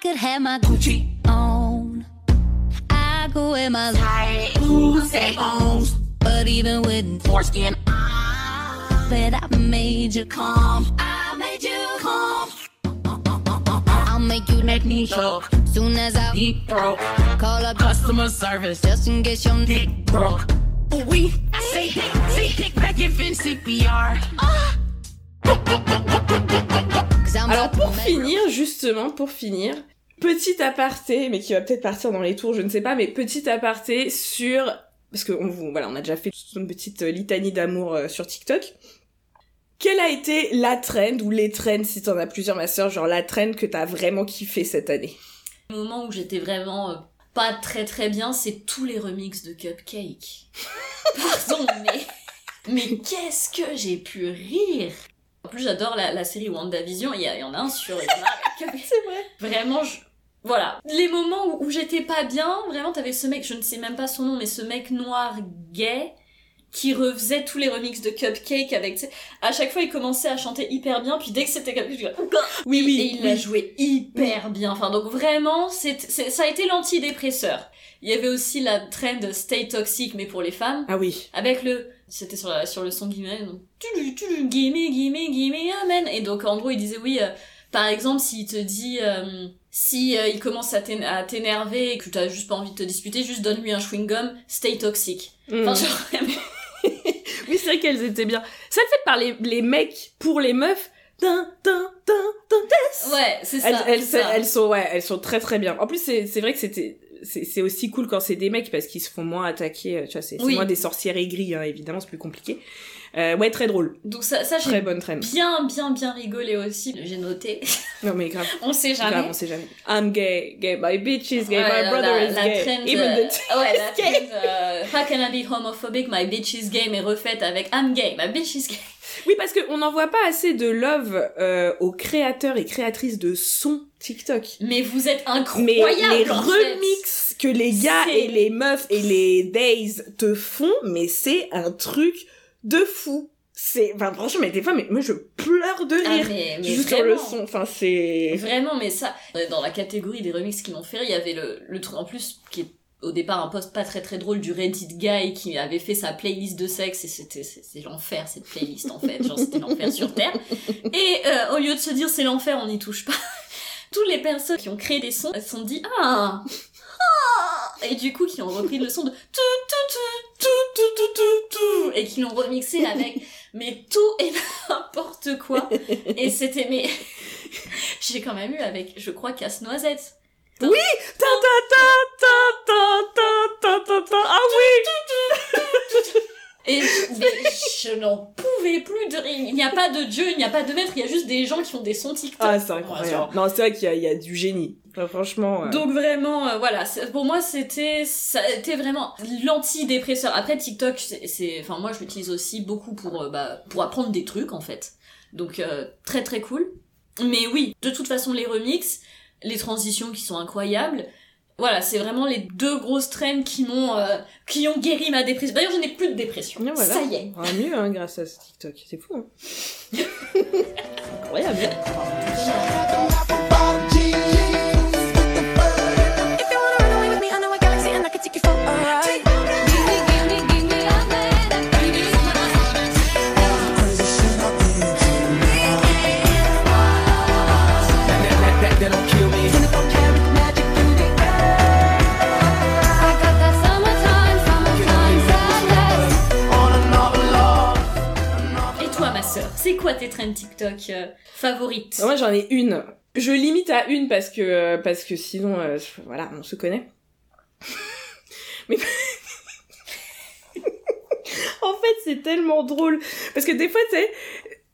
could have my Gucci on. I go in my tight bones. But even with foreskin, I bet I made you calm. I made you calm. I'll make you neck me choke soon as I deep throat. Call up customer service just in case your dick broke. Oui, say dick, say dick back in CPR. Alors pour finir, justement, pour finir, petit aparté, mais qui va peut-être partir dans les tours, je ne sais pas, mais petit aparté sur... Parce que on, vous- voilà, on a déjà fait toute une petite euh, litanie d'amour euh, sur TikTok. Quelle a été la trend, ou les trends, si t'en as plusieurs, ma soeur, genre la trend que t'as vraiment kiffé cette année? Le moment où j'étais vraiment euh, pas très très bien, c'est tous les remixes de Cupcake. Pardon, mais. Mais qu'est-ce que j'ai pu rire? En plus, j'adore la, la série WandaVision, il y, y en a un sur. il y en a avec Cupcake. C'est vrai. Vraiment, je... voilà. Les moments où, où j'étais pas bien, vraiment, t'avais ce mec, je ne sais même pas son nom, mais ce mec noir gay qui refaisait tous les remixes de Cupcake avec, à chaque fois il commençait à chanter hyper bien, puis dès que c'était Cupcake, je disais, Oui, oui. et il l'a joué hyper bien. Enfin, donc vraiment, c'est- ça a été l'antidépresseur. Il y avait aussi la trend Stay Toxic, mais pour les femmes, Ah oui. avec le, c'était sur, la- sur le son guillemets, donc, tu tu gimme, gimme, gimme, amen. Et donc, en gros, il disait, oui, euh, par exemple, s'il te dit, euh, si euh, il commence à t'én- à t'énerver et que t'as juste pas envie de te disputer, juste donne-lui un chewing-gum, Stay Toxic. Enfin, Mm. genre, Oui, c'est vrai qu'elles étaient bien. Celle faite par les, les mecs pour les meufs. Ouais, c'est ça. elles, elles, ça. sont ouais, elles sont très très bien. En plus c'est c'est vrai que c'était c'est aussi cool quand c'est des mecs parce qu'ils se font moins attaquer, euh, tu vois, c'est Oui. moins des sorcières aigries hein, évidemment, c'est plus compliqué. Euh, ouais, très drôle. Donc ça, ça j'ai Très bonne traîne. bien, bien, bien rigolé aussi. J'ai noté. Non mais grave, On sait jamais. grave, on sait jamais. I'm gay, gay, my bitch is gay, Ouais, my brother la- is la gay. trend, Even euh, the ouais, la is gay. trend, euh, How can I be homophobic? My bitch is gay, mais refaite avec I'm gay, my bitch is gay. Oui, parce que on n'en voit pas assez de love euh, aux créateurs et créatrices de sons TikTok. Mais vous êtes Mais incroyable. les en fait. remixes que les gars et les meufs et les days te font, mais c'est un truc de fou. C'est, enfin, franchement, mais des fois, mais moi, je pleure de Ah, rire. mais, mais juste sur le son. Enfin, c'est... Vraiment, mais ça, dans la catégorie des remixes qui m'ont fait rire, il y avait le, le truc en plus qui est au départ un post pas très très drôle du Reddit guy qui avait fait sa playlist de sexe et c'était c'est l'enfer cette playlist en fait. Genre c'était l'enfer sur terre. Et euh, au lieu de se dire c'est l'enfer on n'y touche pas. Toutes les personnes qui ont créé des sons se sont dit ah, ah! Et du coup qui ont repris le son de tout tout tout tout tout tout tout et qui l'ont remixé avec mais tout et n'importe quoi. Et c'était mais j'ai quand même eu avec je crois casse noisette oui! Ta ta ta ta ta ta ta ta Ah oui! Et je, n'en pouvais plus de. Il n'y a pas de dieu, il n'y a pas de maître, il y a juste des gens qui font des sons TikTok. Ah, c'est incroyable. non, c'est vrai qu'il y, y, a du génie. Franchement. Donc vraiment, euh, voilà, pour moi c'était, ça était vraiment l'antidépresseur. Après TikTok, c'est, enfin moi je l'utilise aussi beaucoup pour, euh, bah, pour apprendre des trucs en fait. Donc euh, très très cool. Mais oui, de toute façon les remixes, les transitions qui sont incroyables. Voilà, c'est vraiment les deux grosses traînes qui m'ont, euh, qui ont guéri ma dépression. D'ailleurs, je n'ai plus de dépression. Et voilà. Ça y est. On va mieux, hein, grâce à ce TikTok. C'est fou, hein. incroyable. Quoi tes trends TikTok euh, favorites? Moi, j'en ai une. Je limite à une parce que, euh, parce que sinon, euh, voilà, on se connaît. Mais. en fait, c'est tellement drôle. Parce que des fois, tu sais,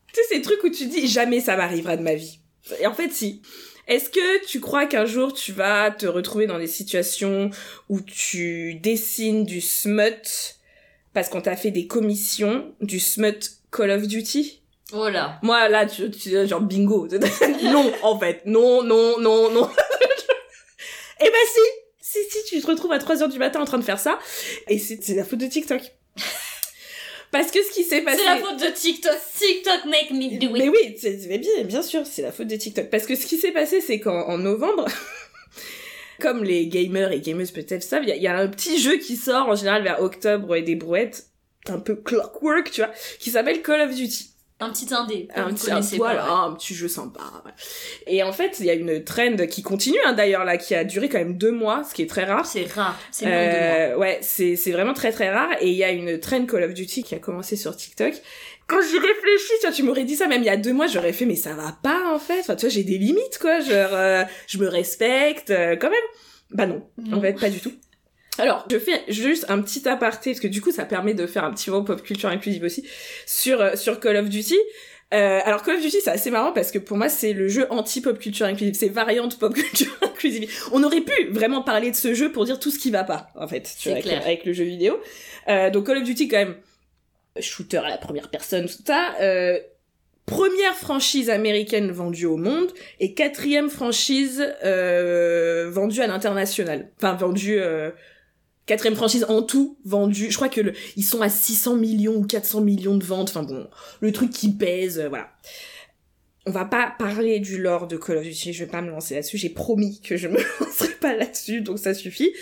tu sais, ces trucs où tu dis jamais ça m'arrivera de ma vie. Et en fait, si. Est-ce que tu crois qu'un jour tu vas te retrouver dans des situations où tu dessines du smut parce qu'on t'a fait des commissions, du smut Call of Duty? Oh là. moi, là, tu, tu genre bingo. non, en fait. Non, non, non, non. Eh ben si Si, si, tu te retrouves à 3 heures du matin en train de faire ça. Et c'est la faute de TikTok. Parce que ce qui s'est passé... C'est la faute de TikTok. TikTok make me do Mais it. oui, c'est mais bien, bien sûr, c'est la faute de TikTok. Parce que ce qui s'est passé, c'est qu'en en novembre, comme les gamers et gameuses peut-être savent, il y, a- il y a un petit jeu qui sort en général vers octobre et des brouettes, un peu clockwork, tu vois, qui s'appelle Call of Duty. Un petit indé. Un petit, connaissez voilà, pas, ouais. un petit jeu sympa. ouais. Et en fait, il y a une trend qui continue, hein, d'ailleurs, là, qui a duré quand même deux mois, ce qui est très rare. C'est rare. C'est. Euh, ouais, c'est c'est vraiment très très rare. Et il y a une trend Call of Duty qui a commencé sur TikTok. Quand j'y réfléchis, tu vois, tu m'aurais dit ça même il y a deux mois, j'aurais fait mais ça va pas en fait. Enfin, tu vois, j'ai des limites quoi. Genre, euh, je me respecte euh, quand même. Bah non, en Non. fait, pas du tout. Alors, je fais juste un petit aparté parce que du coup, ça permet de faire un petit mot pop culture inclusive aussi sur euh, sur Call of Duty. Euh, alors Call of Duty c'est assez marrant parce que pour moi c'est le jeu anti pop culture inclusive, c'est variante pop culture inclusive. On aurait pu vraiment parler de ce jeu pour dire tout ce qui va pas en fait, tu vois, avec, avec le jeu vidéo. Euh, donc Call of Duty quand même shooter à la première personne tout ça. Euh, première franchise américaine vendue au monde et quatrième franchise euh, vendue à l'international. Enfin vendue euh, quatrième franchise en tout vendue. Je crois que le, ils sont à 600 millions ou 400 millions de ventes. Enfin bon, le truc qui pèse, euh, voilà. On va pas parler du lore de Call of Duty, je vais pas me lancer là-dessus, j'ai promis que je me lancerai pas là-dessus, donc ça suffit.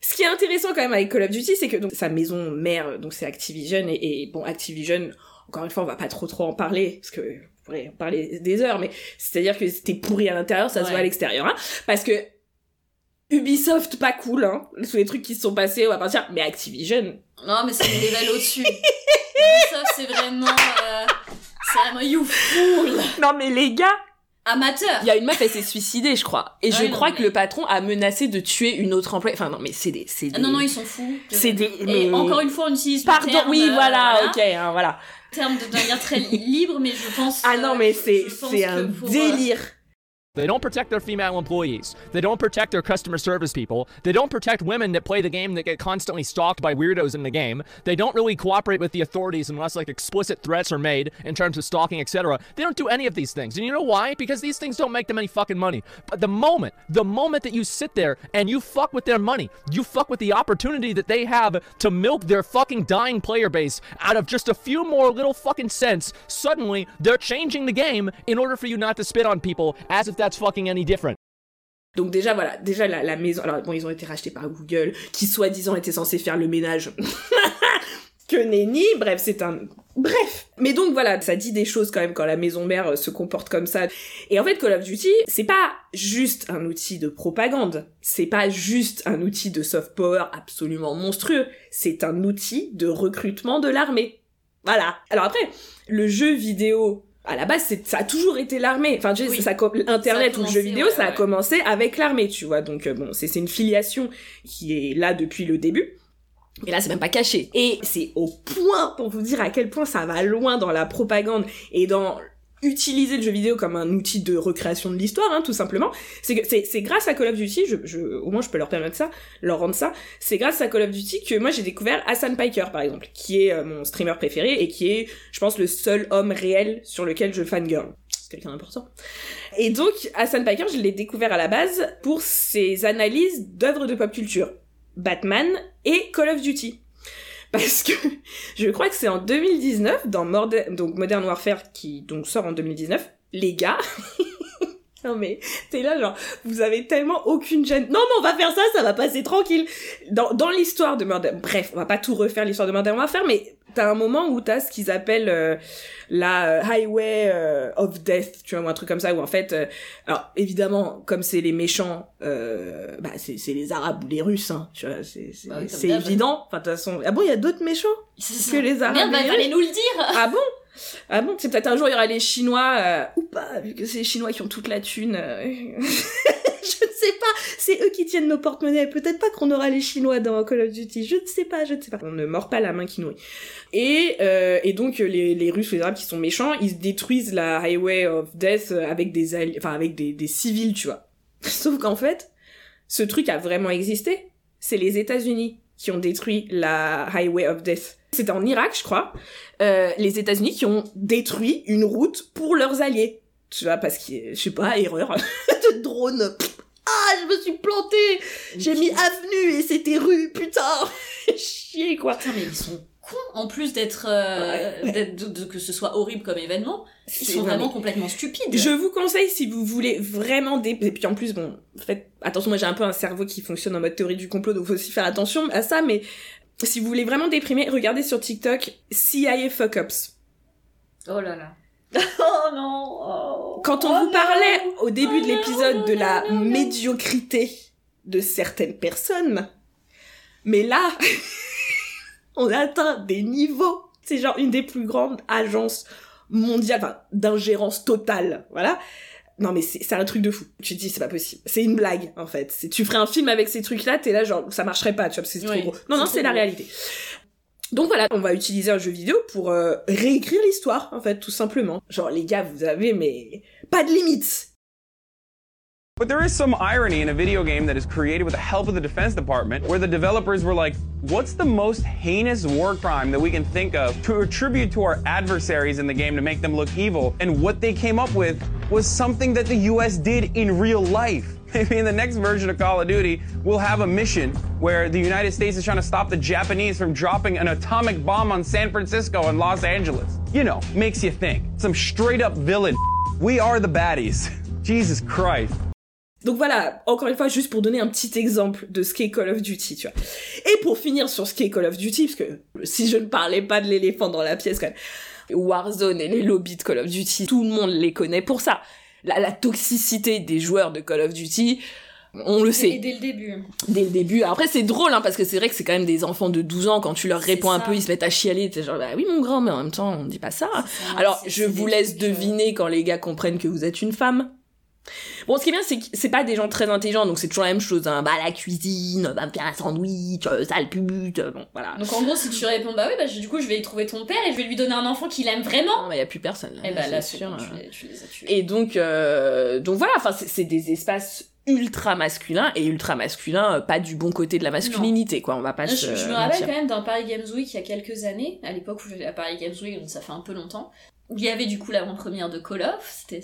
Ce qui est intéressant quand même avec Call of Duty, c'est que donc sa maison mère, donc c'est Activision, et, et bon, Activision, encore une fois, on va pas trop trop en parler, parce que on pourrait en parler des heures, mais c'est-à-dire que c'était pourri à l'intérieur, ça se voit à l'extérieur, hein, parce que Ubisoft, pas cool, hein, tous les trucs qui se sont passés, on va partir, mais Activision, Non, mais c'est une level au-dessus. Ubisoft, c'est vraiment... euh, C'est vraiment you fool. non mais les gars, Amateur. Il y a une meuf, elle s'est suicidée, je crois. Et je non, crois mais- que le patron a menacé de tuer une autre employée. Enfin, non, mais c'est des, c'est Ah des... non, non, ils sont fous. C'est des, Et mais- encore une fois, on utilise le Pardon, terme, oui, euh, voilà, ok, hein, voilà. terme de manière très li- libre, mais je pense... Ah non, mais c'est, c'est un pour, euh, délire. They don't protect their female employees. They don't protect their customer service people. They don't protect women that play the game that get constantly stalked by weirdos in the game. They don't really cooperate with the authorities unless like explicit threats are made in terms of stalking, etc. They don't do any of these things. And you know why? Because these things don't make them any fucking money. But the moment, the moment that you sit there and you fuck with their money, you fuck with the opportunity that they have to milk their fucking dying player base out of just a few more little fucking cents, suddenly they're changing the game in order for you not to spit on people as if that's fucking any different. Donc déjà, voilà, déjà la, la maison... Alors, bon, ils ont été rachetés par Google, qui soi-disant était censé faire le ménage. que nenni, bref, c'est un... Bref Mais donc voilà, ça dit des choses quand même quand la maison mère euh, se comporte comme ça. Et en fait, Call of Duty, c'est pas juste un outil de propagande, c'est pas juste un outil de soft power absolument monstrueux, c'est un outil de recrutement de l'armée. Voilà. Alors après, le jeu vidéo à la base, c'est, ça a toujours été l'armée. Enfin, tu sais, Oui. ça, Internet Ça ou le jeu vidéo, ouais, ça a ouais. commencé avec l'armée, tu vois. Donc, euh, bon, c'est, c'est une filiation qui est là depuis le début. Et là, c'est même pas caché. Et c'est au point, pour vous dire à quel point ça va loin dans la propagande et dans utiliser le jeu vidéo comme un outil de recréation de l'histoire, hein, tout simplement. C'est grâce à Call of Duty, je, je, au moins je peux leur permettre ça, leur rendre ça. C'est grâce à Call of Duty que moi j'ai découvert Hassan Piker, par exemple, qui est euh, mon streamer préféré et qui est, je pense, le seul homme réel sur lequel je fangirl. C'est quelqu'un d'important. Et donc, Hassan Piker, je l'ai découvert à la base pour ses analyses d'œuvres de pop culture. Batman et Call of Duty. Parce que je crois que c'est en 2019, dans Morde- donc Modern Warfare, qui donc sort en 2019, les gars... non mais, t'es là genre, vous avez tellement aucune gêne. Non mais on va faire ça, ça va passer tranquille. Dans, dans l'histoire de Modern... Bref, on va pas tout refaire l'histoire de Modern Warfare, mais t'as un moment où t'as ce qu'ils appellent euh, la euh, Highway euh, of Death, tu vois, ou un truc comme ça, où en fait... euh, alors évidemment, comme c'est les méchants, euh, bah c'est c'est les Arabes ou les Russes, hein, tu vois, c'est c'est Bah oui, c'est évident. Enfin de toute façon, ah bon, il y a d'autres méchants que les Arabes. Merde, bah, fallait nous le dire Ah bon Ah bon, c'est peut-être un jour il y aura les Chinois euh, ou pas, vu que c'est les Chinois qui ont toute la thune. euh, sais pas, c'est eux qui tiennent nos porte-monnaies. Peut-être pas qu'on aura les Chinois dans Call of Duty. Je ne sais pas, je ne sais pas. On ne mord pas la main qui nourrit. Et, euh, et donc les, les Russes ou les Arabes qui sont méchants, ils détruisent la Highway of Death avec des enfin avec des, civils, tu vois. Sauf qu'en fait, ce truc a vraiment existé. C'est les États-Unis qui ont détruit la Highway of Death. C'était en Irak, je crois. Euh, les États-Unis qui ont détruit une route pour leurs alliés. Tu vois, parce que, je sais pas, erreur de drone. Ah, je me suis plantée J'ai mis avenue et c'était rue, putain Chier, quoi Putain, mais ils sont cons en plus d'être euh, Ouais, de- de- que ce soit horrible comme événement. Ils sont vraiment- complètement stupides. Je vous conseille si vous voulez vraiment des... Et puis en plus, bon, faites attention, moi j'ai un peu un cerveau qui fonctionne en mode théorie du complot, donc faut aussi faire attention à ça, mais si vous voulez vraiment déprimer, regardez sur TikTok CIA Fuck-Ups. Oh là là. oh non. oh. Quand on Oh vous non. parlait au début de Oh l'épisode de non, la non, non. médiocrité de certaines personnes, mais là, on atteint des niveaux. C'est genre une des plus grandes agences mondiales, enfin, d'ingérence totale, voilà. Non mais c'est un truc de fou. Tu te dis c'est pas possible. C'est une blague en fait. Tu ferais un film avec ces trucs là, t'es là genre ça marcherait pas, tu vois, parce que c'est Oui, trop gros. Non non, c'est la réalité. Donc voilà, on va utiliser un jeu vidéo pour euh, réécrire l'histoire en fait, tout simplement. Genre les gars, vous avez mais pas de limites. But there is some irony in a video game that is created with the help of the Defense Department, where the developers were like, what's the most heinous war crime that we can think of to attribute to our adversaries in the game to make them look evil? And what they came up with was something that the US did in real life. Maybe in the next version of Call of Duty, we'll have a mission where the United States is trying to stop the Japanese from dropping an atomic bomb on San Francisco and Los Angeles. You know, makes you think. Some straight up villain. We are the baddies. Jesus Christ. Donc voilà, encore une fois, juste pour donner un petit exemple de ce qu'est Call of Duty, tu vois. Et pour finir sur ce qu'est Call of Duty, parce que si je ne parlais pas de l'éléphant dans la pièce, quand même, Warzone et les lobbies de Call of Duty, tout le monde les connaît pour ça. La, la toxicité des joueurs de Call of Duty, on le Et sait dès le début. dès le début. Après, c'est drôle, hein, parce que c'est vrai que c'est quand même des enfants de 12 ans, quand tu leur réponds un peu, ils se mettent à chialer, t'es genre, bah oui, mon grand, mais en même temps, on dit pas ça. Alors, je vous laisse euh, deviner quand les gars comprennent que vous êtes une femme. Bon, ce qui est bien, c'est que c'est pas des gens très intelligents, donc c'est toujours la même chose, hein. Bah, la cuisine, bah, me faire un sandwich, euh, sale pute, euh, bon, voilà. Donc en gros, si tu réponds bah oui, bah du coup je vais y trouver ton père et je vais lui donner un enfant qu'il aime vraiment. Non, mais y a plus personne. Et bah là, c'est c'est sûr. bon, euh. tu, les, tu les as tués. Et donc, euh, donc voilà, enfin, c'est des espaces ultra masculins et ultra masculins, euh, pas du bon côté de la masculinité, quoi. On va pas se. je me rappelle mentir. quand même d'un Paris Games Week il y a quelques années, à l'époque où j'allais à Paris Games Week, donc ça fait un peu longtemps, où il y avait du coup l'avant-première de Call of, c'était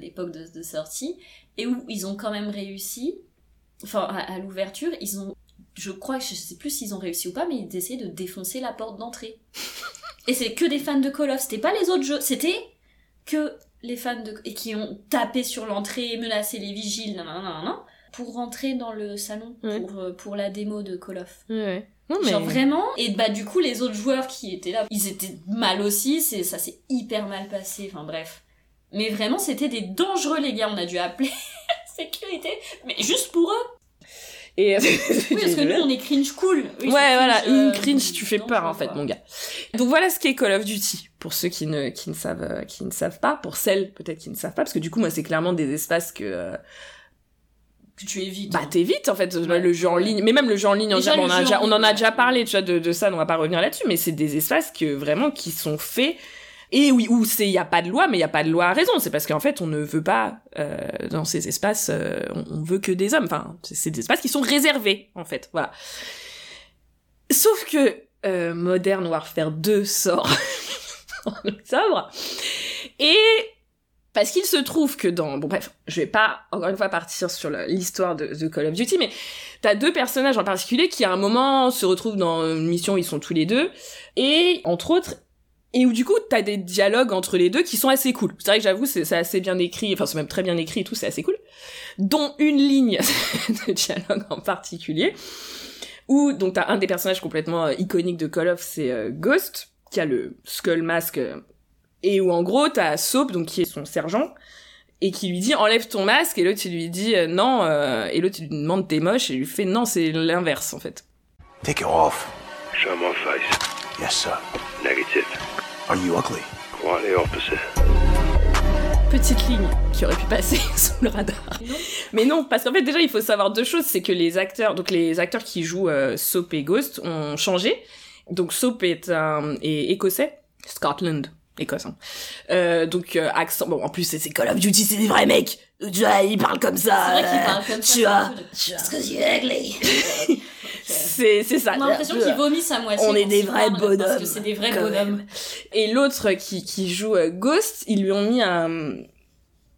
l'époque de, de sortie, et où ils ont quand même réussi, enfin à, à l'ouverture, ils ont, je crois, je sais plus s'ils ont réussi ou pas, mais ils essayaient de défoncer la porte d'entrée. et c'est que des fans de Call of, c'était pas les autres jeux, c'était que les fans de et qui ont tapé sur l'entrée, menacé les vigiles, nan, nan, nan, pour rentrer dans le salon Ouais. pour, euh, pour la démo de Call of. Ouais. Non, mais. Genre vraiment et bah du coup les autres joueurs qui étaient là ils étaient mal aussi c'est ça s'est hyper mal passé enfin bref mais vraiment c'était des dangereux les gars on a dû appeler sécurité mais juste pour eux Et... oui, parce que nous on est cringe cool ouais, voilà, une euh, cringe, tu fais peur en fait, quoi. mon gars. Donc voilà ce qu'est Call of Duty, pour ceux qui ne, qui ne savent, euh, qui ne savent pas, pour celles peut-être qui ne savent pas, parce que du coup moi c'est clairement des espaces que euh, que tu évites bah hein. t'évites en fait, Ouais. le jeu en ligne, mais même le jeu en ligne, en Déjà, on, a jeu déjà, en on en a déjà parlé, tu vois, de, de ça, on va pas revenir là-dessus, mais c'est des espaces que vraiment qui sont faits et oui, où c'est, y a pas de loi, mais y a pas de loi à raison. C'est parce qu'en fait, on ne veut pas euh, dans ces espaces, euh, on, veut que des hommes. Enfin, c'est- c'est des espaces qui sont réservés, en fait. Voilà. Sauf que euh, Modern Warfare 2 sort en octobre et parce qu'il se trouve que dans bon bref, je vais pas encore une fois partir sur l'histoire de, de Call of Duty, mais t'as deux personnages en particulier qui à un moment se retrouvent dans une mission où ils sont tous les deux et entre autres et où du coup t'as des dialogues entre les deux qui sont assez cool. C'est vrai que j'avoue c'est c'est assez bien écrit, enfin c'est même très bien écrit et tout, c'est assez cool. Dont une ligne de dialogue en particulier où donc t'as un des personnages complètement euh, iconiques de Call of, c'est euh, Ghost qui a le skull mask euh, et où en gros t'as Soap donc qui est son sergent et qui lui dit enlève ton masque et l'autre il lui dit euh, non euh, et l'autre il lui demande t'es moche et il lui fait non c'est l'inverse en fait. Take it off. Show my face. Yes, sir. Negative. Are you ugly? Quite the opposite. petite ligne qui aurait pu passer sous le radar. Mais non, parce qu'en fait déjà il faut savoir deux choses, c'est que les acteurs, donc les acteurs qui jouent euh, Soap et Ghost ont changé. Donc Soap est un est écossais, Scotland, Écosse. Hein. Euh, donc euh, accent, bon en plus c'est Call of Duty, c'est des vrais mecs. Tu vois, ils parlent comme ça. c'est vrai qu'il euh, parle comme ça Tu vois, parce que c'est ugly. c'est c'est ça. on a l'impression qu'ils vomissent à moitié On est des vrais parlent, bonhommes. parce que c'est des vrais bonhommes même. Et l'autre qui, qui joue euh, Ghost, ils lui ont mis un,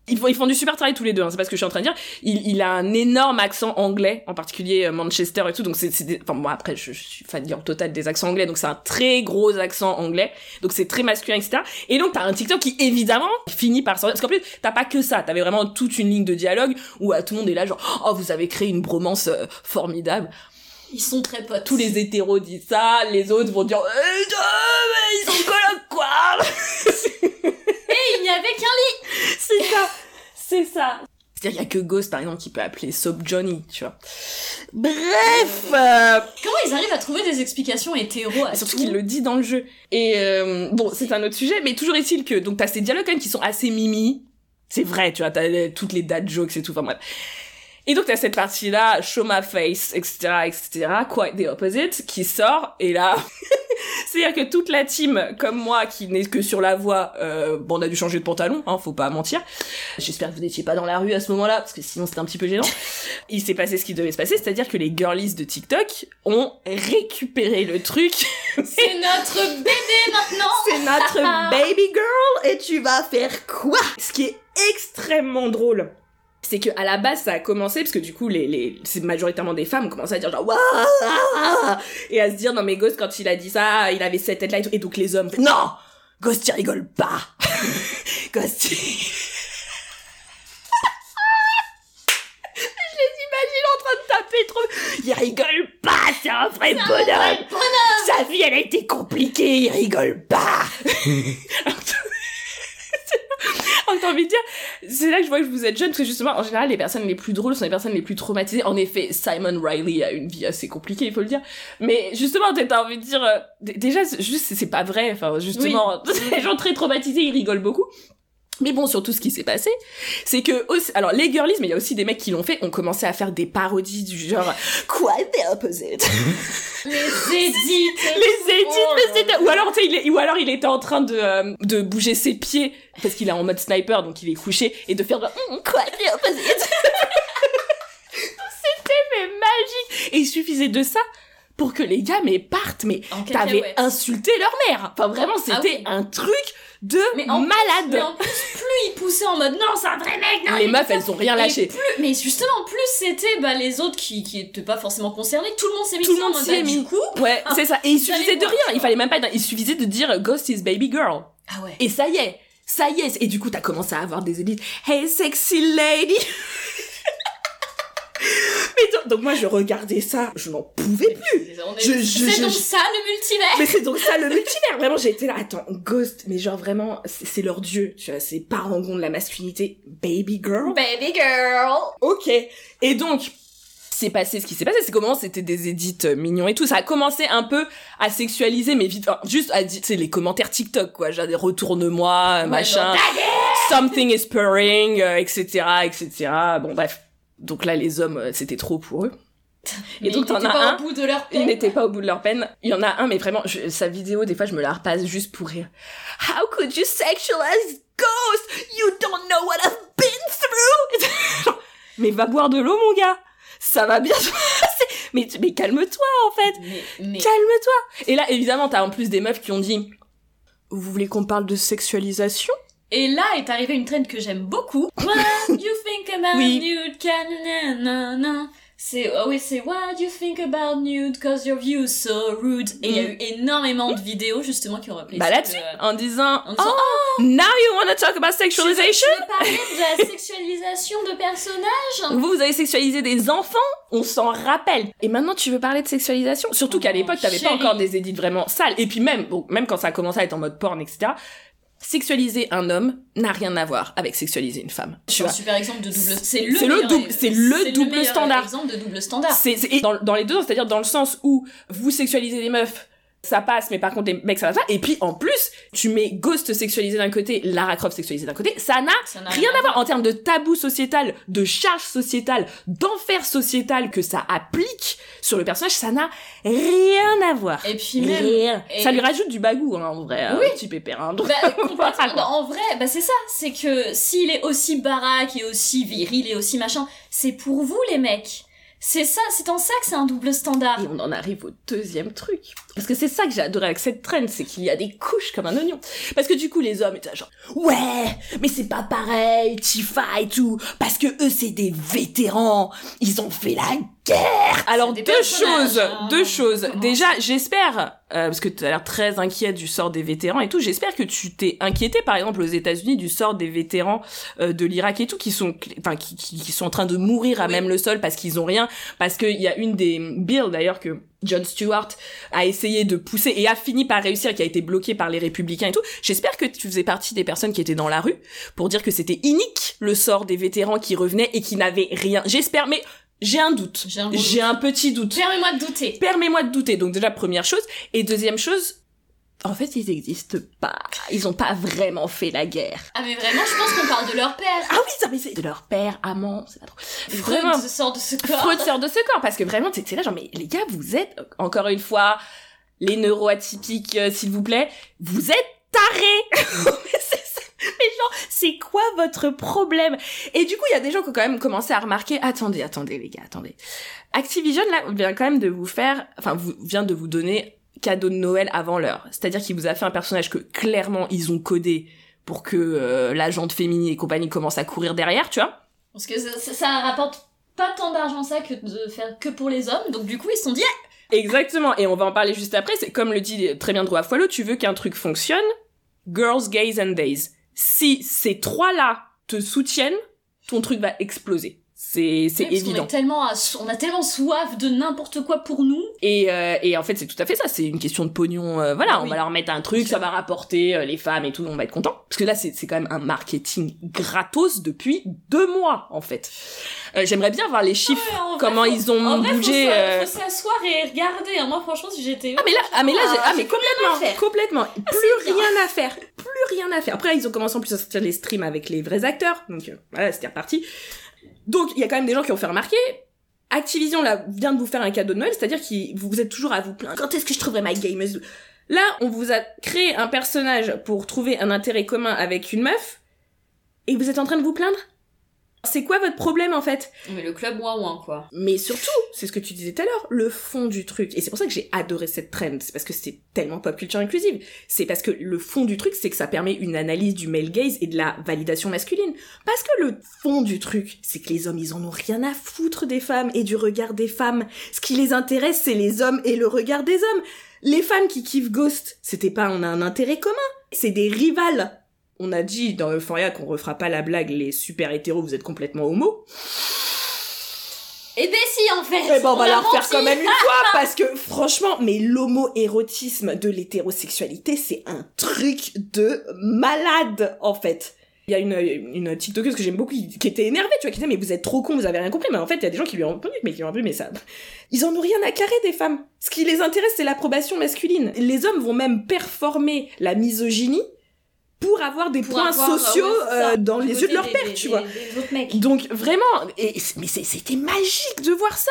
Ils font, du super travail tous les deux, hein, c'est pas ce que je suis en train de dire. Il, il a un énorme accent anglais, en particulier euh, Manchester et tout, donc c'est, enfin moi après je, suis fan en total des accents anglais, donc c'est un très gros accent anglais, donc c'est très masculin, etc. Et donc t'as un TikTok qui évidemment finit par sortir, parce qu'en plus t'as pas que ça, t'avais vraiment toute une ligne de dialogue où euh, tout le monde est là genre oh vous avez créé une bromance euh, formidable. Ils sont très potes. Tous les hétéros disent ça, les autres vont dire eh, mais ils sont colocs quoi. Et il n'y avait qu'un lit C'est ça, c'est ça. C'est-à-dire qu'il y a que Ghost, par exemple, qui peut appeler Soap Johnny, tu vois. Bref, euh, Comment ils arrivent à trouver des explications hétéro à surtout tout qu'il le dit dans le jeu. Et euh, bon, c'est un autre sujet, mais toujours est-il que donc t'as ces dialogues quand même qui sont assez mimi. C'est vrai, tu vois, t'as euh, toutes les dad jokes et tout. Enfin bref. Et donc t'as cette partie-là, show my face, etc., etc., quite the opposite, qui sort, et là, c'est-à-dire que toute la team, comme moi, qui n'est que sur la voie, euh, bon, on a dû changer de pantalon, hein, faut pas mentir. J'espère que vous n'étiez pas dans la rue à ce moment-là, parce que sinon c'était un petit peu gênant. Il s'est passé ce qui devait se passer, c'est-à-dire que les girlies de TikTok ont récupéré le truc. C'est notre bébé maintenant c'est notre baby girl, et tu vas faire quoi? Ce qui est extrêmement drôle c'est que à la base ça a commencé parce que du coup les, les c'est majoritairement des femmes ont commencé à dire genre Waouh et à se dire non mais Ghost quand il a dit ça il avait cette tête là et, tout. Et donc les hommes non! Ghost il rigole pas! Ghost il- je les imagine en train de taper trop. Il rigole pas c'est un vrai bonhomme. sa vie elle a été compliquée il rigole pas Que t'as envie de dire, c'est là que je vois que vous êtes jeune, parce que justement, en général, les personnes les plus drôles sont les personnes les plus traumatisées. En effet, Simon Riley a une vie assez compliquée, il faut le dire. Mais justement, t'as envie de dire, euh, déjà, c'est- juste, c'est- pas vrai. Enfin, justement, les gens très traumatisés, ils rigolent beaucoup. Mais bon, surtout ce qui s'est passé, c'est que aussi, alors les girlies, mais il y a aussi des mecs qui l'ont fait, ont commencé à faire des parodies du genre quoi the opposite? Les édits les édits, Oh mais c'était- ou alors tu sais, il est- ou alors il était en train de euh, de bouger ses pieds parce qu'il est en mode sniper, donc il est couché et de faire genre, Hum, quoi the opposite? c'était mais magique et il suffisait de ça pour que les gars mais partent mais t'avais insulté leur mère. Enfin vraiment c'était Ah oui. un truc de Mais en malade. Mais en plus, plus ils poussaient en mode non, c'est un vrai mec, non, les meufs elles ont rien lâché. plus- mais justement, plus c'était bah, les autres qui, qui étaient pas forcément concernés, tout le monde s'est mis Tout le monde s'y bah, mis. Du coup, Ouais, c'est ça. Et il suffisait de rien. Il fallait même pas. Il suffisait de dire Ghost is baby girl. ah ouais. Et ça y est, ça y est. Et du coup, t'as commencé à avoir des élites. Hey, sexy lady. Mais donc, moi, je regardais ça, je n'en pouvais plus. On est- Je- je- c'est donc je- ça le multivers. Mais c'est donc ça le multivers. Vraiment, j'ai été là. Attends, Ghost, mais genre vraiment, c'est leur dieu. Tu vois, c'est parangon de la masculinité. Baby girl. Baby girl. Ok. Et donc, c'est passé ce qui s'est passé, c'est comment c'était des édits euh, mignons et tout. Ça a commencé un peu à sexualiser, mais vite, enfin, juste à dire, les commentaires TikTok, quoi. Genre des retourne-moi, machin. Something is purring, euh, etc., etc. Bon, bref. Donc là, les hommes, euh, c'était trop pour eux. Mais donc, ils t'en as pas un, au bout de leur Ils peine. n'étaient pas au bout de leur peine. Il y en a un, mais vraiment, je- sa vidéo, des fois, je me la repasse juste pour rire. How could you sexualize Ghost? You don't know what I've been through! mais va boire de l'eau, mon gars! Ça va bien se passer! Mais, mais calme-toi, en fait! Mais, mais Calme-toi! Et là, évidemment, t'as en plus des meufs qui ont dit, vous voulez qu'on parle de sexualisation? Et là est arrivée une trend que j'aime beaucoup. What you think about Oui. nude, can-. C'est, oh oui, c'est What you think about nude, cause your view so rude. Et il y a eu énormément de vidéos, justement, qui ont rappelé Mm. Bah là-dessus, euh, en disant, en disant, oh, now you wanna talk about sexualization? Tu veux parler de la sexualisation de personnages Vous, vous avez sexualisé des enfants, on s'en rappelle. Et maintenant, tu veux parler de sexualisation? Surtout qu'à Oh, l'époque, t'avais pas encore des édits vraiment sales. Et puis même, bon, même quand ça a commencé à être en mode porn, etc., sexualiser un homme n'a rien à voir avec sexualiser une femme. C'est un super exemple de double. C'est le, C'est le double- c'est le double standard. exemple de double standard. C'est dans, dans les deux c'est-à-dire dans le sens où vous sexualisez les meufs, ça passe, mais par contre les mecs ça va pas. Et puis en plus, tu mets Ghost sexualisé d'un côté, Lara Croft sexualisée d'un côté, ça n'a rien à voir en termes de tabou sociétal, de charge sociétale, d'enfer sociétal que ça applique sur le personnage, ça n'a rien à voir. Et puis même. Rien. et- Ça lui rajoute du bagou, hein, en vrai, Oui. un petit pépère. Hein, donc, Bah, complètement. en vrai, bah c'est ça. C'est que s'il est aussi baraque et aussi viril et aussi machin, c'est pour vous les mecs. C'est ça, c'est en ça que c'est un double standard. Et on en arrive au deuxième truc. Parce que c'est ça que j'ai adoré avec cette trend, c'est qu'il y a des couches comme un oignon. Parce que du coup, les hommes étaient genre, ouais, mais c'est pas pareil, Tifa et tout, parce que eux, c'est des vétérans, ils ont fait la guerre. Alors, des deux choses, hein. deux choses. Comment Déjà, j'espère, euh, parce que tu as l'air très inquiète du sort des vétérans et tout, j'espère que tu t'es inquiété, par exemple, aux États-Unis, du sort des vétérans euh, de l'Irak et tout, qui sont, enfin, qui, qui, qui sont en train de mourir à Oui. même le sol parce qu'ils ont rien, parce qu'il y a une des bills d'ailleurs que John Stewart a essayé de pousser et a fini par réussir, qui a été bloqué par les républicains et tout. J'espère que tu faisais partie des personnes qui étaient dans la rue pour dire que c'était inique le sort des vétérans qui revenaient et qui n'avaient rien. J'espère, mais j'ai un doute. J'ai un un petit doute. Permets-moi de douter. Permets-moi de douter. Donc déjà première chose et deuxième chose, en fait ils existent pas. Ils ont pas vraiment fait la guerre. Ah mais vraiment, je pense qu'on parle de leur père. Ah oui, ça mais c'est de leur père, amant, c'est pas trop. Freud sort de ce corps. Freud sort de ce corps parce que vraiment t'es là genre mais les gars vous êtes encore une fois les neuroatypiques euh, s'il vous plaît vous êtes tarés c'est. Mais genre c'est quoi votre problème? Et du coup il y a des gens qui ont quand même commencé à remarquer attendez attendez les gars attendez. Activision là vient quand même de vous faire enfin vous vient de vous donner cadeau de Noël avant l'heure. C'est-à-dire qu'il vous a fait un personnage que clairement ils ont codé pour que euh, l'agente féminine et compagnie commence à courir derrière tu vois. Parce que ça, ça- ça rapporte pas tant d'argent ça que de faire que pour les hommes. Donc du coup, ils se sont dit, Ah, Exactement, et on va en parler juste après, c'est comme le dit très bien Drew Afualo, tu veux qu'un truc fonctionne, girls, gays and days. Si ces trois-là te soutiennent, ton truc va exploser. C'est qu'on évident. est tellement à- on a tellement soif de n'importe quoi pour nous. Et, euh, et en fait, c'est tout à fait ça. C'est une question de pognon. euh, voilà, on va leur mettre un truc, ça va rapporter euh, les femmes et tout, on va être content. Parce que là, c'est c'est quand même un marketing gratos depuis deux mois, en fait. Euh, J'aimerais bien voir les chiffres, Ouais, en vrai, comment ils ont en vrai, bougé. Euh, faut s'asseoir et regarder. hein. Moi, franchement, si j'étais. Ah mais là, ah mais là, j'ai- ah mais complètement, complètement, plus rien à faire, plus rien à faire. Après, ils ont commencé en plus à sortir les streams avec les vrais acteurs, donc voilà, c'était reparti. Donc il y a quand même des gens qui ont fait remarquer. Activision là vient de vous faire un cadeau de Noël, c'est-à-dire que vous êtes toujours à vous plaindre. Quand est-ce que je trouverai ma gameuse Là, on vous a créé un personnage pour trouver un intérêt commun avec une meuf, et vous êtes en train de vous plaindre? C'est quoi votre problème en fait? Mais le club ouin ouin quoi. mais surtout, c'est ce que tu disais tout à l'heure, le fond du truc. Et c'est pour ça que j'ai adoré cette trend. C'est parce que c'est tellement pop culture inclusive. C'est parce que le fond du truc, c'est que ça permet une analyse du male gaze et de la validation masculine. Parce que le fond du truc, c'est que les hommes, ils en ont rien à foutre des femmes et du regard des femmes. Ce qui les intéresse, c'est les hommes et le regard des hommes. Les femmes qui kiffent Ghost, c'était pas on a un intérêt commun. C'est des rivales. On a dit dans Euphoria qu'on refera pas la blague, les super hétéros, vous êtes complètement homo. Et ben si en fait. Eh ben, on va la refaire quand même une fois, parce que franchement, mais l'homo-érotisme de l'hétérosexualité, c'est un truc de malade, en fait. Il y a une, une TikTokeuse que j'aime beaucoup qui, qui était énervée, tu vois, qui disait, mais vous êtes trop con, vous avez rien compris. Mais en fait, il y a des gens qui lui ont répondu, mais qui lui ont répondu, mais ça, ils en ont rien à carrer des femmes. Ce qui les intéresse, c'est l'approbation masculine. Les hommes vont même performer la misogynie pour avoir des Pour points avoir, sociaux ouais, c'est ça, euh, dans les yeux de leur père, des- tu des- vois. des. Donc vraiment, et, mais c'était magique de voir ça.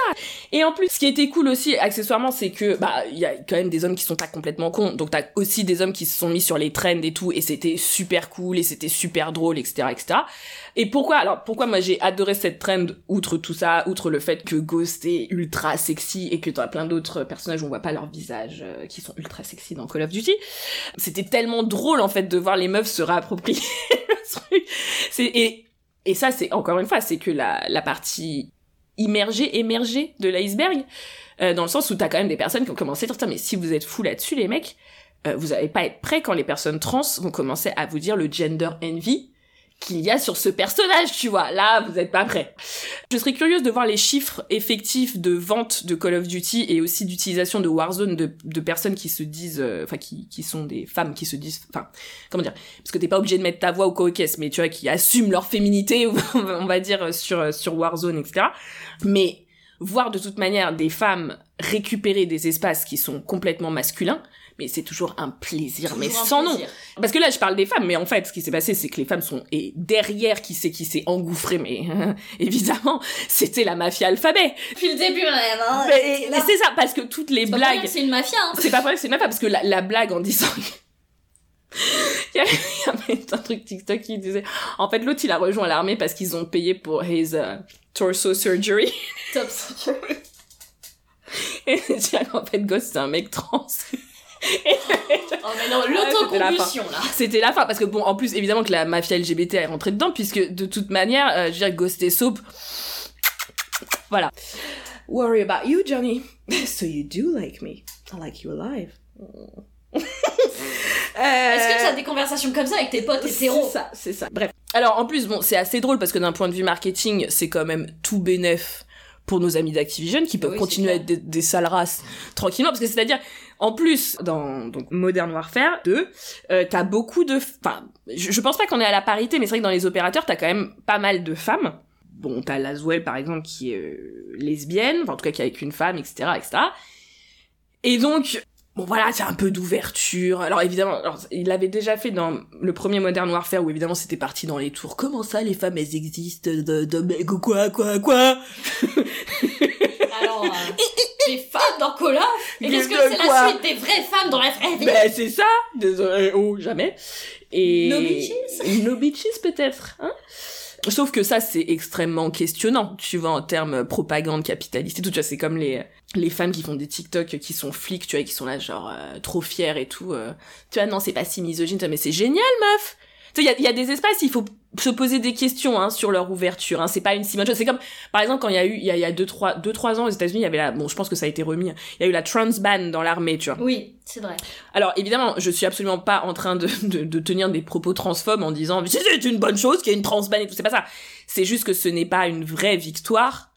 Et en plus, ce qui était cool aussi, accessoirement, c'est que bah il y a quand même des hommes qui sont pas complètement cons. Donc t'as aussi des hommes qui se sont mis sur les trends et tout, et c'était super cool et c'était super drôle, etc., etc. Et pourquoi alors pourquoi moi j'ai adoré cette trend outre tout ça, outre le fait que Ghost est ultra sexy et que t'as plein d'autres personnages où on voit pas leur visage euh, qui sont ultra sexy dans Call of Duty. C'était tellement drôle en fait de voir les meufs se truc. C'est et et ça, c'est encore une fois, c'est que la, la partie immergée, émergée de l'iceberg, euh, dans le sens où t'as quand même des personnes qui ont commencé à dire, mais si vous êtes fou là-dessus, les mecs, euh, vous allez pas être prêts quand les personnes trans vont commencer à vous dire le gender envy qu'il y a sur ce personnage, tu vois. Là, vous êtes pas prêts. Je serais curieuse de voir les chiffres effectifs de vente de Call of Duty et aussi d'utilisation de Warzone de, de personnes qui se disent, euh, enfin, qui, qui sont des femmes qui se disent, enfin, comment dire, parce que t'es pas obligé de mettre ta voix au coquesse, mais tu vois, qui assument leur féminité, on va dire, sur, sur Warzone, etc. Mais voir de toute manière des femmes récupérer des espaces qui sont complètement masculins, mais c'est toujours un plaisir, mais Toujours sans nom. plaisir. Parce que là, je parle des femmes, mais en fait, ce qui s'est passé, c'est que les femmes sont et derrière qui c'est qui s'est engouffré, mais évidemment, c'était la mafia alphabet. Depuis le début. Mais- mais c'est ça, parce que toutes les blagues, C'est une mafia. Hein. c'est pas que c'est une mafia, parce que la, la blague en disant il y avait un truc TikTok qui disait en fait l'autre il a rejoint l'armée parce qu'ils ont payé pour his uh, torso surgery. Top surgery. Et c'est qu'en fait, Ghost, c'est un mec trans. Oh mais non, l'autocompulsion là. C'était la fin, parce que bon, en plus, évidemment que la mafia LGBT est rentrée dedans, puisque de toute manière, euh, je veux dire, Ghost et Soap, voilà. Worry about you, Johnny. So you do like me. I like you alive. Est-ce que tu as des conversations comme ça avec tes potes hétéros C'est ça, c'est ça. Bref. Alors, en plus, bon, c'est assez drôle parce que d'un point de vue marketing, c'est quand même tout bénef pour nos amis d'Activision qui peuvent Oui, continuer à être des, des sales races tranquillement parce que c'est-à-dire en plus dans donc Modern Warfare 2 euh, t'as beaucoup de enfin je, je pense pas qu'on est à la parité mais c'est vrai que dans les opérateurs t'as quand même pas mal de femmes bon t'as Laswell par exemple qui est euh, lesbienne enfin en tout cas qui est avec une femme etc etc et donc Bon voilà, c'est un peu d'ouverture. Alors évidemment, alors, il l'avait déjà fait dans le premier Modern Warfare où évidemment c'était parti dans les tours. Comment ça les femmes elles existent de, de ou quoi quoi quoi? Alors, euh, des femmes dans Cola Et qu'est-ce que c'est la suite des vraies femmes dans la vraie vie? Ben c'est ça. Désolé, oh jamais. Et No bitches No bitches peut-être. Hein? Sauf que ça c'est extrêmement questionnant, tu vois en termes propagande capitaliste et tout. Tu vois c'est comme les les femmes qui font des TikTok qui sont flics, tu vois, qui sont là genre euh, trop fières et tout. euh. Tu vois non c'est pas si misogyne, mais c'est génial meuf. Tu sais, il y a, y a des espaces, il faut se poser des questions hein, sur leur ouverture. Hein. C'est pas une si bonne chose. C'est comme, par exemple, quand il y a eu, il y a, il y a deux, trois, deux, trois ans aux États-Unis, il y avait la, bon, je pense que ça a été remis. Il y a eu la trans ban dans l'armée, tu vois. Oui, c'est vrai. Alors évidemment, je suis absolument pas en train de, de, de tenir des propos transphobes en disant c'est c'est une bonne chose qu'il y ait une transban et tout. C'est pas ça. C'est juste que ce n'est pas une vraie victoire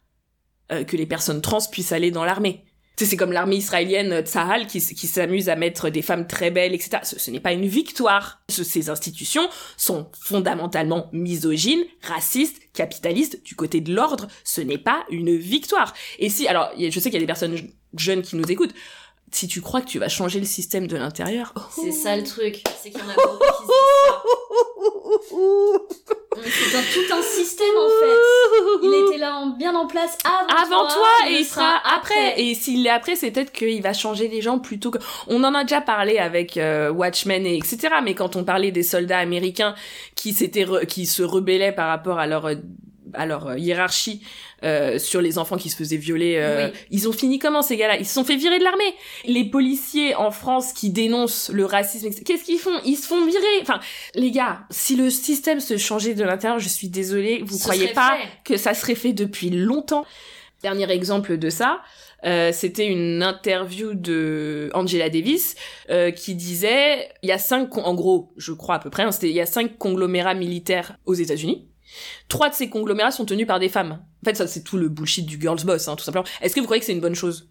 euh, que les personnes trans puissent aller dans l'armée. C'est comme l'armée israélienne euh, Tsahal qui, qui s'amuse à mettre des femmes très belles, etc. Ce, n'est pas une victoire. Ce- ces institutions sont fondamentalement misogynes, racistes, capitalistes. Du côté de l'ordre, ce n'est pas une victoire. Et si, alors, je sais qu'il y a des personnes je- jeunes qui nous écoutent. Si tu crois que tu vas changer le système de l'intérieur, C'est ça le truc. C'est qu'il y en a beaucoup qui se disent ça. C'est un- tout un système en fait. Il était là en- bien en place avant, avant toi et il sera après. Et s'il l'est après, c'est peut-être qu'il va changer les gens plutôt que. On en a déjà parlé avec euh, Watchmen et etc. Mais quand on parlait des soldats américains qui s'étaient re- qui se rebellaient par rapport à leur euh, à leur euh, hiérarchie euh, sur les enfants qui se faisaient violer, euh, Oui. ils ont fini comment ces gars-là? Ils se sont fait virer de l'armée. Les policiers en France qui dénoncent le racisme, qu'est-ce qu'ils font? Ils se font virer. Enfin, les gars, si le système se changeait de l'intérieur, je suis désolée, vous Ce croyez pas fait. que ça serait fait depuis longtemps Dernier exemple de ça, euh, c'était une interview de Angela Davis euh, qui disait il y a cinq en gros je crois à peu près hein, c'était il y a cinq conglomérats militaires aux États-Unis trois de ces conglomérats sont tenus par des femmes. En fait ça c'est tout le bullshit du girls boss hein, tout simplement. Est-ce que vous croyez que c'est une bonne chose?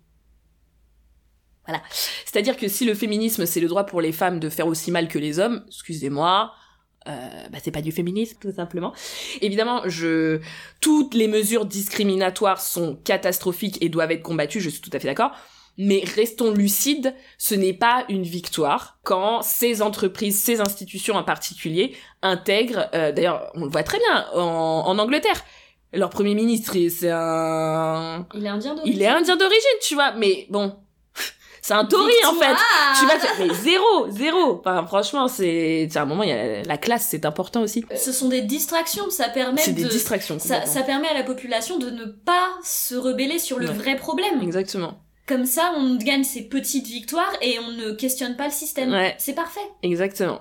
Voilà. C'est-à-dire que si le féminisme c'est le droit pour les femmes de faire aussi mal que les hommes excusez-moi euh, bah c'est pas du féminisme tout simplement. Évidemment je toutes les mesures discriminatoires sont catastrophiques et doivent être combattues je suis tout à fait d'accord mais restons lucides, ce n'est pas une victoire quand ces entreprises, ces institutions en particulier intègrent, euh, d'ailleurs on le voit très bien en, en Angleterre, leur premier ministre c'est un... Il est indien d'origine. Il est indien d'origine, tu vois, mais bon, c'est un Tory en fait. Tu mais zéro, zéro. Enfin, franchement, c'est, c'est un moment, il y a la classe, c'est important aussi. Ce sont des distractions, ça permet C'est des de... distractions. Ça, ça permet à la population de ne pas se rebeller sur le Ouais. vrai problème. Exactement. Comme ça, on gagne ces petites victoires et on ne questionne pas le système. Ouais. C'est parfait. Exactement.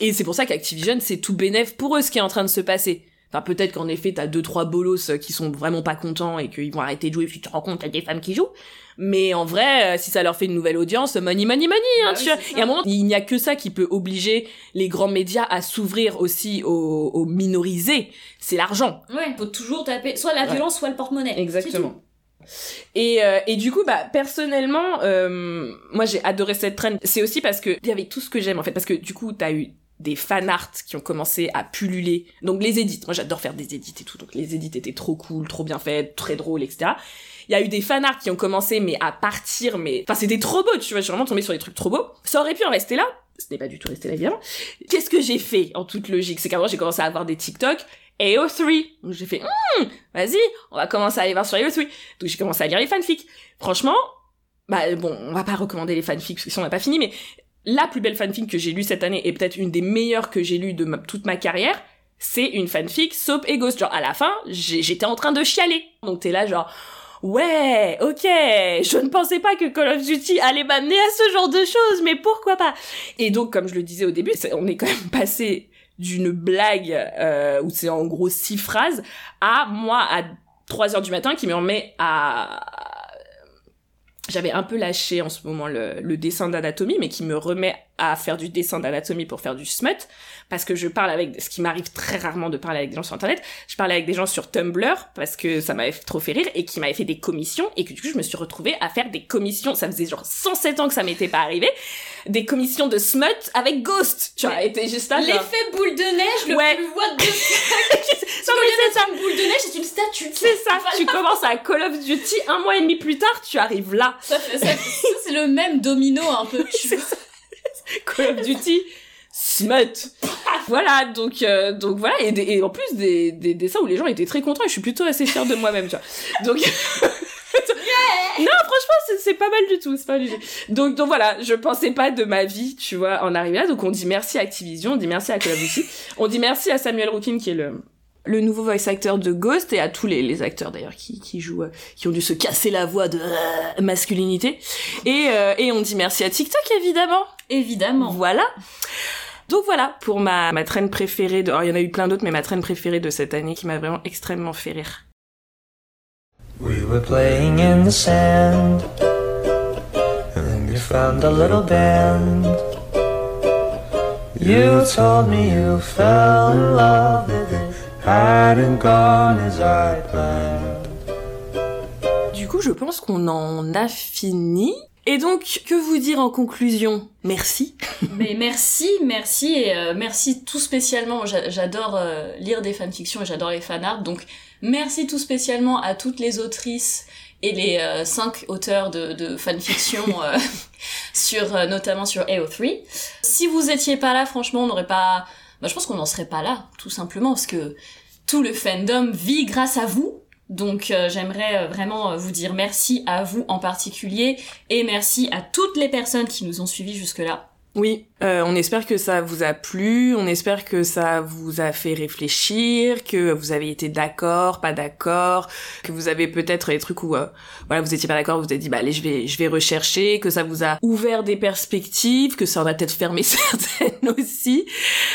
Et c'est pour ça qu'Activision, c'est tout bénef pour eux ce qui est en train de se passer. Enfin, peut-être qu'en effet, t'as deux, trois bolos euh, qui sont vraiment pas contents et qu'ils vont arrêter de jouer, puis tu te rends compte, t'as des femmes qui jouent. Mais en vrai, euh, si ça leur fait une nouvelle audience, money, money, money, hein, Bah tu oui, vois. Et à un moment, il n'y a que ça qui peut obliger les grands médias à s'ouvrir aussi aux, aux minorisés. C'est l'argent. Ouais, faut toujours taper soit la Ouais. violence, soit le porte-monnaie. Exactement. Et, euh, et du coup, bah personnellement, euh, moi j'ai adoré cette trend. C'est aussi parce que il y avait tout ce que j'aime en fait, parce que du coup t'as eu des fan art qui ont commencé à pulluler. Donc les édits, moi j'adore faire des édits et tout, donc les édits étaient trop cool, trop bien faits, très drôles, etc. Il y a eu des fan art qui ont commencé mais à partir, mais enfin c'était trop beau, tu vois, je suis vraiment tombée sur des trucs trop beaux. Ça aurait pu en rester là. Ce n'est pas du tout resté là évidemment. Qu'est-ce que j'ai fait en toute logique? C'est qu'avant j'ai commencé à avoir des TikTok AO3. Donc j'ai fait, Hmm, vas-y, on va commencer à aller voir sur AO3. Donc j'ai commencé à lire les fanfics. Franchement, bah bon, on va pas recommander les fanfics parce que sinon on n'a pas fini, mais la plus belle fanfic que j'ai lue cette année et peut-être une des meilleures que j'ai lues de toute ma carrière, c'est une fanfic soap et ghost. Genre, à la fin, j'étais en train de chialer. Donc t'es là, genre, ouais, ok, je ne pensais pas que Call of Duty allait m'amener à ce genre de choses, mais pourquoi pas? Et donc, comme je le disais au début, on est quand même passé d'une blague euh, où c'est en gros six phrases à moi à 3 heures du matin qui me remet à j'avais un peu lâché en ce moment le, le dessin d'anatomie, mais qui me remet à faire du dessin d'anatomie pour faire du smut, parce que je parle avec, ce qui m'arrive très rarement de parler avec des gens sur Internet, je parlais avec des gens sur Tumblr, parce que ça m'avait trop fait rire, et qui m'avaient fait des commissions, et que du coup je me suis retrouvée à faire des commissions, ça faisait genre 107 ans que ça m'était pas arrivé, des commissions de smut avec Ghost, tu vois, t'es juste là, L'effet boule de neige, le Ouais. plus what the ça. Une boule de neige, c'est une statue. C'est ça, tu commences à Call of Duty, un mois et demi plus tard, tu arrives là. Ça fait- ça- ça, c'est le même domino un peu. tu. Call of Duty smut. voilà, donc euh, donc voilà et, des- et en plus des, des dessins où les gens étaient très contents et je suis plutôt assez fière de moi-même, tu vois. Donc Non, franchement, c'est- pas mal du tout, c'est pas mal du tout. Donc donc voilà, je pensais pas de ma vie, tu vois, en arriver là. Donc on dit merci à Activision, on dit merci à Call of Duty, on dit merci à Samuel Rookin qui est le le nouveau voice actor de Ghost et à tous les, les acteurs d'ailleurs qui, qui jouent, euh, qui ont dû se casser la voix de euh, masculinité. Et, euh, et on dit merci à TikTok évidemment. Évidemment. Voilà. Donc voilà pour ma, ma traîne préférée. De... Alors il y en a eu plein d'autres, mais ma traîne préférée de cette année qui m'a vraiment extrêmement fait rire. We were playing in the sand, and then we found a little band. You told me you fell in love hadn't gone as I planned. Du coup, je pense qu'on en a fini. Et donc, que vous dire en conclusion? Merci. Mais merci, merci et euh, merci tout spécialement. J'adore euh, lire des fanfictions et j'adore les fanarts. Donc merci tout spécialement à toutes les autrices et les euh, cinq auteurs de, de fanfiction euh, sur euh, notamment sur AO3. Si vous étiez pas là, franchement, on n'aurait pas. Bah, je pense qu'on n'en serait pas là, tout simplement, parce que tout le fandom vit grâce à vous. Donc euh, j'aimerais euh, vraiment euh, vous dire merci à vous en particulier et merci à toutes les personnes qui nous ont suivis jusque-là. Oui, euh, on espère que ça vous a plu, on espère que ça vous a fait réfléchir, que vous avez été d'accord, pas d'accord, que vous avez peut-être des trucs où euh, voilà, vous étiez pas d'accord, vous vous êtes dit bah allez, je vais je vais rechercher, que ça vous a ouvert des perspectives, que ça en a peut-être fermé certaines aussi,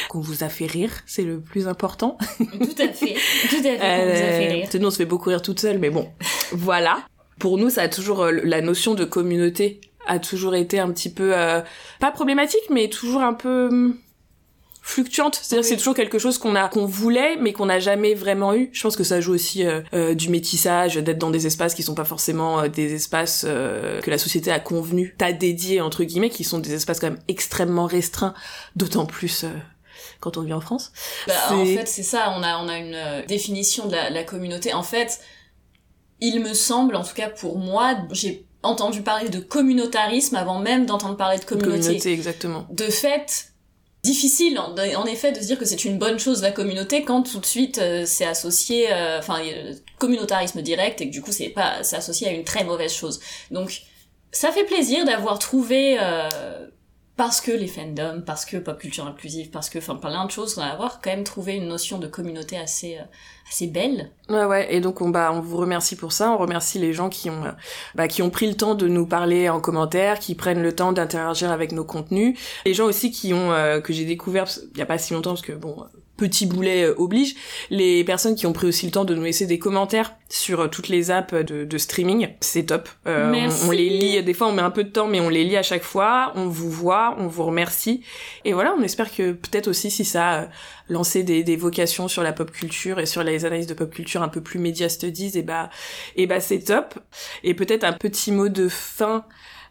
qu'on vous a fait rire, c'est le plus important. Tout à fait, tout à fait, on vous a fait Euh, rire. nous on se fait beaucoup rire toute seule, mais bon, voilà. Pour nous, ça a toujours euh, la notion de communauté a toujours été un petit peu euh, pas problématique, mais toujours un peu hum, fluctuante. C'est-à-dire que c'est toujours quelque chose qu'on a qu'on voulait, mais qu'on n'a jamais vraiment eu. Je pense que ça joue aussi euh, euh, du métissage, d'être dans des espaces qui sont pas forcément euh, des espaces euh, que la société a convenu, t'a dédié entre guillemets, qui sont des espaces quand même extrêmement restreints, d'autant plus. euh, quand on vit en France. Bah, en fait, c'est ça, on a, on a une définition de la, la communauté. En fait, il me semble, en tout cas pour moi, j'ai entendu parler de communautarisme avant même d'entendre parler de communauté. communauté exactement. De fait, difficile en, en effet de se dire que c'est une bonne chose la communauté quand tout de suite euh, c'est associé, euh, enfin euh, communautarisme direct et que du coup c'est pas, c'est associé à une très mauvaise chose. Donc ça fait plaisir d'avoir trouvé euh, parce que les fandoms, parce que pop culture inclusive, parce que enfin plein de choses, d'avoir quand même trouvé une notion de communauté assez euh, assez belle. Ouais ouais et donc on bah on vous remercie pour ça, on remercie les gens qui ont euh, bah, qui ont pris le temps de nous parler en commentaire, qui prennent le temps d'interagir avec nos contenus, les gens aussi qui ont euh, que j'ai découvert il y a pas si longtemps parce que bon petit boulet euh, oblige, les personnes qui ont pris aussi le temps de nous laisser des commentaires sur euh, toutes les apps de, de streaming, c'est top. Euh, Merci. On, on les lit, des fois on met un peu de temps, mais on les lit à chaque fois, on vous voit, on vous remercie, et voilà, on espère que peut-être aussi si ça a lancé des, des vocations sur la pop culture et sur les analyses de pop culture un peu plus média studies, et bah, et bah c'est top. Et peut-être un petit mot de fin.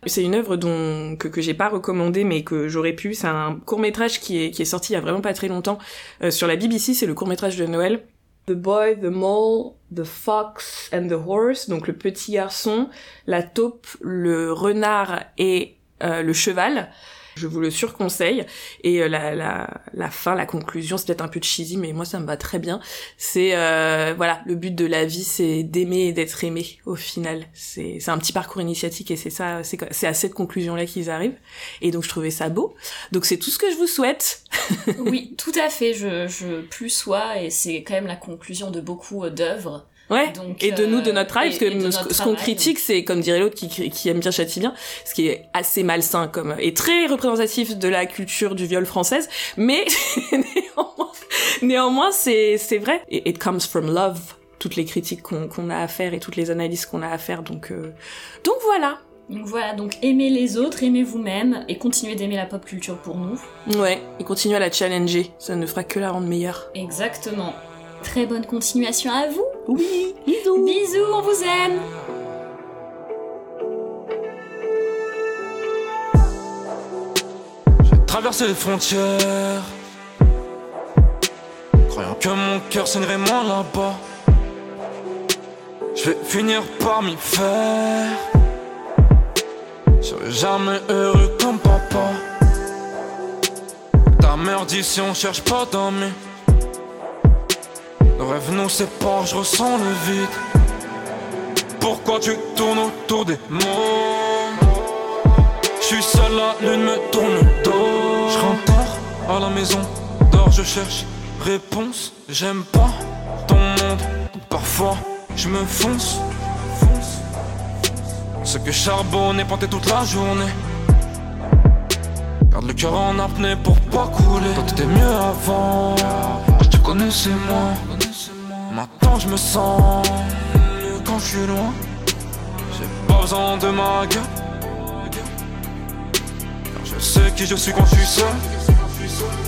C'est une œuvre dont que, que j'ai pas recommandé mais que j'aurais pu. C'est un court métrage qui est qui est sorti il y a vraiment pas très longtemps euh, sur la BBC. C'est le court métrage de Noël. The Boy, the Mole, the Fox and the Horse. Donc le petit garçon, la taupe, le renard et euh, le cheval. Je vous le surconseille. Et euh, la, la, la fin, la conclusion, c'est peut-être un peu cheesy, mais moi ça me va très bien. C'est euh, voilà, le but de la vie, c'est d'aimer et d'être aimé. Au final, c'est un petit parcours initiatique et c'est ça, c'est à cette conclusion-là qu'ils arrivent. Et donc je trouvais ça beau. Donc c'est tout ce que je vous souhaite. oui, tout à fait. Je je plus sois et c'est quand même la conclusion de beaucoup euh, d'œuvres. Ouais. Donc, et de nous, de euh, notre travail, et- parce que ce, notre ce qu'on critique, c'est comme dirait l'autre qui, qui aime bien châtie bien, ce qui est assez malsain comme et très représentatif de la culture du viol française, mais néanmoins, néanmoins c'est c'est vrai. It comes from love. Toutes les critiques qu'on a à faire et toutes les analyses qu'on a à faire, donc euh, donc voilà. Donc voilà, donc aimez les autres, aimez vous-même et continuez d'aimer la pop culture pour nous. Ouais, et continue à la challenger, ça ne fera que la rendre meilleure. Exactement. Très bonne continuation à vous. Oui, bisous. Bisous, on vous aime. J'ai traversé les frontières, croyant que mon cœur saignerait moins là-bas. Je vais finir par m'y faire. Je serai jamais heureux comme papa. Ta mère dit si on cherche pas d'amis. Nos rêves nous séparent, je ressens le vide. Pourquoi tu tournes autour des mots? Je suis seul, la lune me tourne le dos. Je rentre à la maison, dors, je cherche réponse. J'aime pas ton monde, parfois je me fonce. Ce que charbonne et planté toute la journée. Garde le cœur en apnée pour pas couler. Toi t'étais mieux avant, je te connaissais moins. Maintenant je me sens quand je suis loin. J'ai pas besoin de ma gueule. Je sais qui je suis quand je suis seul.